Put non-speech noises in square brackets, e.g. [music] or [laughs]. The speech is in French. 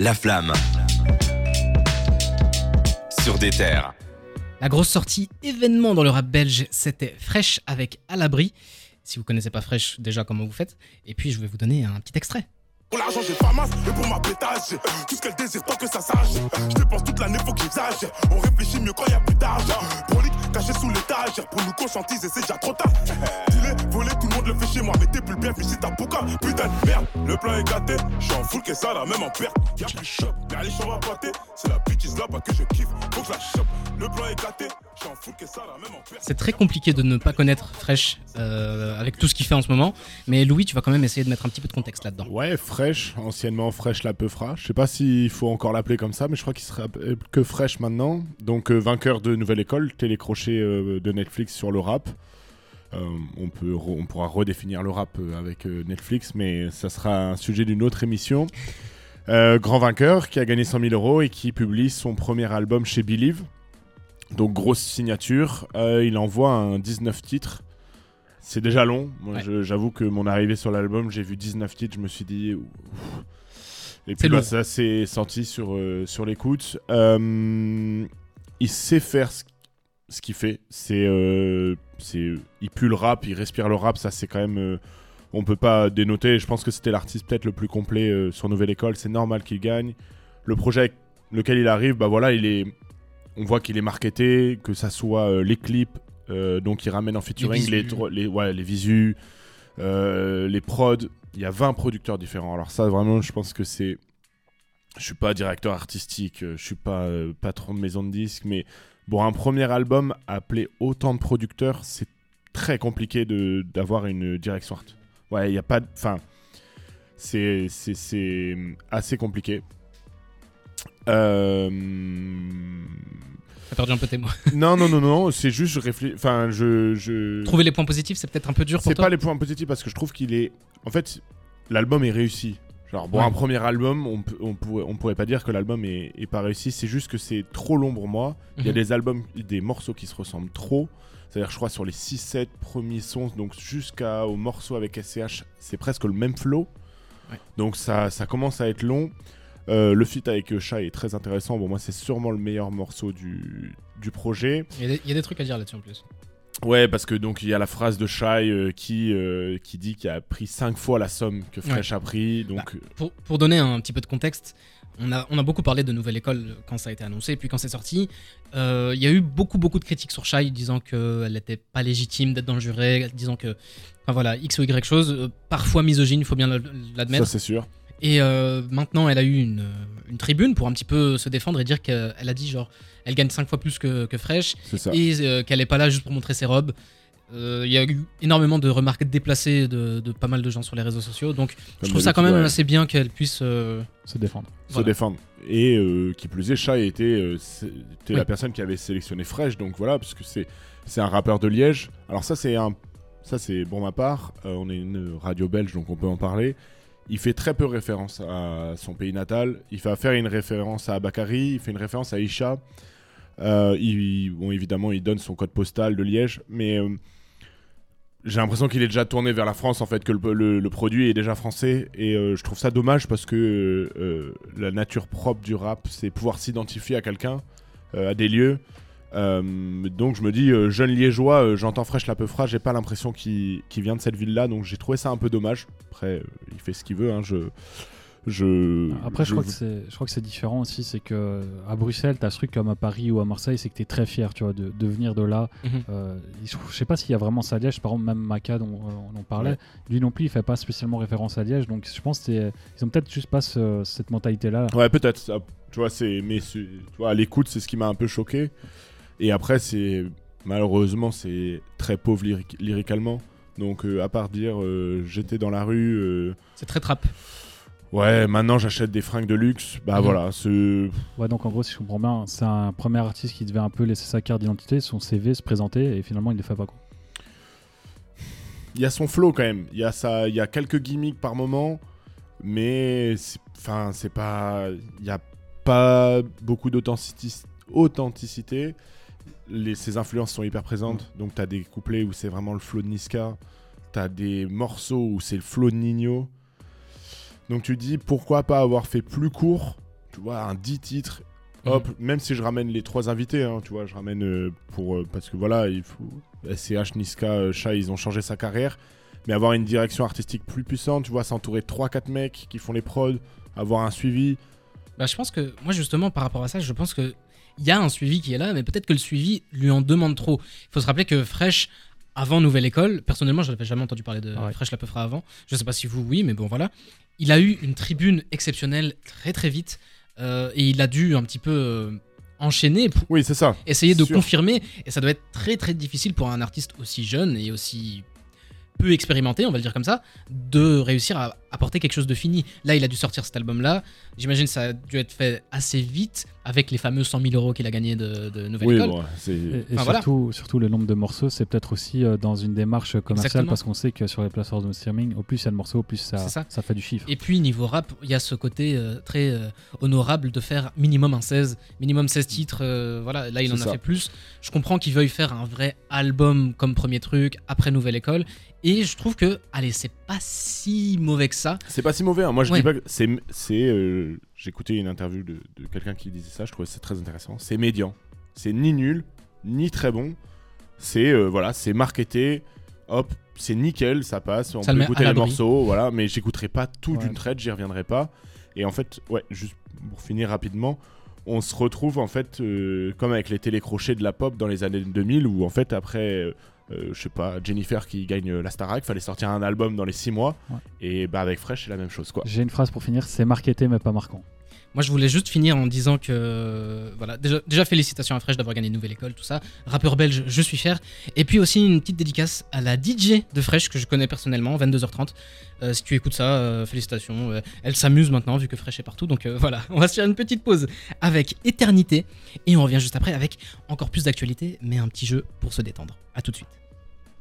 La flamme. Sur des terres. La grosse sortie événement dans le rap belge, c'était Fresh avec À l'abri. Si vous connaissez pas Fresh, déjà comment vous faites? Et puis je vais vous donner un petit extrait. Pour l'argent, j'ai pas masse, et pour ma pétage, tout ce qu'elle désire tant que ça sache. Je dépense toute l'année, faut que j'exagère. On réfléchit mieux quand y a plus d'argent. Prolique, caché sous l'étage, pour nous conscientiser, c'est déjà trop tard. Dis-le, voler, tout le monde le fait chez moi, mais t'es plus bien, puis si t'as boucan, putain de merde. Le plan est gâté, j'suis en full, que ça, là, même en perte. Y'a plus choc, y'a les chambres à pâté, c'est la bitch là pas que je kiffe, faut que je la chope. Le plan est gâté, C'est très compliqué de ne pas connaître Fresh euh, avec tout ce qu'il fait en ce moment. Mais Louis, tu vas quand même essayer de mettre un petit peu de contexte là-dedans. Ouais, Fresh, anciennement Fresh la Peufra. Je sais pas s'il faut encore l'appeler comme ça, mais je crois qu'il sera que Fresh maintenant. Donc, euh, vainqueur de Nouvelle École, télécrochet euh, de Netflix sur le rap. Euh, on, on pourra redéfinir le rap euh, avec euh, Netflix, mais ça sera un sujet d'une autre émission. Euh, grand vainqueur qui a gagné 100 000 euros et qui publie son premier album chez Believe. Donc grosse signature. Euh, il envoie un 19 titres. C'est déjà long. Moi, Ouais. j'avoue que mon arrivée sur l'album, j'ai vu 19 titres, je me suis dit. ouf. Et puis bah, ça s'est senti sur, euh, sur l'écoute. Euh, il sait faire ce, ce qu'il fait. C'est, c'est, il pue le rap, il respire le rap. Ça, c'est quand même. on peut pas dénoter. Je pense que c'était l'artiste peut-être le plus complet sur Nouvelle École. C'est normal qu'il gagne. Le projet avec lequel il arrive, bah voilà, il est. On voit qu'il est marketé, que ça soit euh, les clips, euh, donc il ramène en featuring les, tro- les, ouais, les visus, euh, les prods. Il y a 20 producteurs différents. Alors ça, vraiment, je pense que c'est... Je suis pas directeur artistique, je suis pas patron de maison de disques, mais pour un premier album, appeler autant de producteurs, c'est très compliqué d'avoir une direction art. Ouais, il n'y a pas de... Enfin, c'est c'est assez compliqué. Euh... T'as perdu un peu tes mots. [laughs] non, non, non, non, c'est juste, je réfléchis... Enfin, je... je... Trouver les points positifs, c'est peut-être un peu dur pour C'est toi. pas les points positifs parce que je trouve qu'il est. En fait, l'album est réussi. Genre, bon, Ouais. un premier album, on, on, pourrait, on pourrait pas dire que l'album est, est pas réussi. C'est juste que c'est trop long pour moi. Il y a Mhm. des albums, des morceaux qui se ressemblent trop. C'est-à-dire, je crois, sur les 6-7 premiers sons, donc jusqu'au morceau avec SCH, c'est presque le même flow. Ouais. Donc, ça, ça commence à être long. Euh, le feat avec Shai est très intéressant. Bon, moi, c'est sûrement le meilleur morceau du, du projet. Il y, a des, il y a des trucs à dire là-dessus en plus. Ouais, parce que donc il y a la phrase de Shai euh, qui, euh, qui dit qu'il a pris 5 fois la somme que Fresh a pris. Donc, euh, Pour, pour donner un petit peu de contexte, on a, on a beaucoup parlé de Nouvelle École quand ça a été annoncé, et puis quand c'est sorti, euh, il y a eu beaucoup, beaucoup de critiques sur Shai disant qu'elle n'était pas légitime d'être dans le jury, disant que, enfin voilà, X ou Y chose, parfois misogyne, il faut bien le- ça l'admettre. c'est sûr. Et euh, maintenant, elle a eu une, une tribune pour un petit peu se défendre et dire qu'elle a dit genre, elle gagne 5 fois plus que, que Fresh, C'est ça. et euh, qu'elle n'est pas là juste pour montrer ses robes. Euh, Il y a eu énormément de remarques déplacées de, de pas mal de gens sur les réseaux sociaux, donc je trouve ça quand même ouais, assez bien qu'elle puisse. euh, se défendre. Se défendre. Et euh, qui plus est, Shai était, euh, Oui. la personne qui avait sélectionné Fresh. Donc voilà, parce que c'est, c'est un rappeur de Liège. Alors ça, c'est un. Ça, c'est pour ma part. Euh, on est une radio belge, donc on peut en parler. Il fait très peu référence à son pays natal. Il va faire une référence à Bakary, il fait une référence à Isha. Euh, bon, évidemment, il donne son code postal de Liège, mais euh, j'ai l'impression qu'il est déjà tourné vers la France, en fait, que le, produit est déjà français. Et euh, je trouve ça dommage parce que la nature propre du rap, c'est pouvoir s'identifier à quelqu'un, à des lieux. Euh, donc je me dis, euh, jeune liégeois, euh, j'entends fraîche la peufra, j'ai pas l'impression qu'il vient de cette ville-là, donc j'ai trouvé ça un peu dommage. Après, euh, il fait ce qu'il veut, hein, je... je Après, je, crois vous- que c'est, je crois que c'est différent aussi. C'est que à Bruxelles, t'as ce truc comme à Paris ou à Marseille, c'est que t'es très fier, tu vois, de, de venir de là. Mhm. Euh, je, je sais pas s'il y a vraiment ça à Liège. Par exemple, même Maka, dont on en parlait, Ouais. lui non plus, il fait pas spécialement référence à Liège. Donc, je pense qu'ils ont peut-être juste pas ce- cette mentalité-là. Ouais, peut-être. Tu vois, c'est, mais c'est- tu vois, à l'écoute, c'est ce qui m'a un peu choqué. Et après, c'est malheureusement, c'est très pauvre lyricalement. Donc, euh, à part dire, euh, j'étais dans la rue. euh, C'est très trap. ouais, maintenant j'achète des fringues de luxe. Bah Mhm. voilà, c'est. Ouais, donc en gros, si je comprends bien, c'est un premier artiste qui devait un peu laisser sa carte d'identité, son CV, se présenter, et finalement, il le fait pas. Quoi. Il y a son flow quand même. Il y a ça, il y a quelques gimmicks par moment, mais c'est- enfin, c'est pas, il y a pas beaucoup d'authentici- authenticité. Les, ses influences sont hyper présentes. Donc t'as des couplets où c'est vraiment le flow de Niska, t'as des morceaux où c'est le flow de Nino. Donc tu dis pourquoi pas avoir fait plus court tu vois, un 10 titres. Mhm. Hop, même si je ramène les trois invités, hein, tu vois, je ramène euh, pour. euh, parce que voilà, il faut. SCH, Niska, euh, Shai, ils ont changé sa carrière. Mais avoir une direction artistique plus puissante, tu vois, s'entourer de 3-4 mecs qui font les prods, avoir un suivi. Bah, je pense que, moi justement, par rapport à ça, je pense que il y a un suivi qui est là, mais peut-être que le suivi lui en demande trop. Il faut se rappeler que Fresh, avant Nouvelle École, personnellement, je n'avais jamais entendu parler de Ah ouais. Fresh la Peufra avant. Je sais pas si vous, oui, mais bon, voilà. Il a eu une tribune exceptionnelle très très vite, euh, et il a dû un petit peu euh, enchaîner pour Oui, c'est ça. essayer de Sûr. confirmer, et ça doit être très très difficile pour un artiste aussi jeune et aussi peu expérimenté, on va le dire comme ça, de réussir à apporter quelque chose de fini. Là, il a dû sortir cet album-là. J'imagine que ça a dû être fait assez vite avec les fameux 100 000 euros qu'il a gagné de, de Nouvelle Oui, École. bon, c'est. Et, et Enfin, voilà. surtout, surtout le nombre de morceaux, c'est peut-être aussi euh, dans une démarche commerciale Exactement. parce qu'on sait que sur les plateformes de streaming, au plus il y a de morceaux, au plus ça, ça. ça fait du chiffre. Et puis niveau rap, il y a ce côté euh, très euh, honorable de faire minimum un 16, minimum 16 titres. euh, voilà, là il en a fait plus. Je comprends qu'il veuille faire un vrai album comme premier truc après Nouvelle École. Et je trouve que, allez, c'est pas si mauvais que ça. C'est pas si mauvais. hein. Moi, je Ouais. dis pas que c'est. c'est euh, J'ai écouté une interview de, de quelqu'un qui disait ça. Je trouvais ça très intéressant. C'est médian. C'est ni nul, ni très bon. C'est euh, voilà, c'est marketé. Hop, c'est nickel, ça passe. On Ça peut écouter les morceaux, voilà. Mais j'écouterai pas tout Ouais. d'une traite. J'y reviendrai pas. Et en fait, ouais, juste pour finir rapidement. On se retrouve en fait euh, comme avec les télécrochets de la pop dans les années 2000 où en fait après euh, je sais pas Jennifer qui gagne euh, la Starac fallait sortir un album dans les 6 mois Ouais. et bah avec Fresh c'est la même chose quoi. J'ai une phrase pour finir, c'est marketé mais pas marquant. Moi, je voulais juste finir en disant que, voilà, déjà, félicitations à Fresh d'avoir gagné Nouvelle École, tout ça. Rappeur belge, je suis fier. Et puis aussi une petite dédicace à la DJ de Fresh que je connais personnellement, 22h30. Euh, si tu écoutes ça, euh, félicitations. Euh, elle s'amuse maintenant vu que Fresh est partout. Donc [laughs] voilà, on va se faire une petite pause avec Éternité et on revient juste après avec encore plus d'actualité, mais un petit jeu pour se détendre. À tout de suite.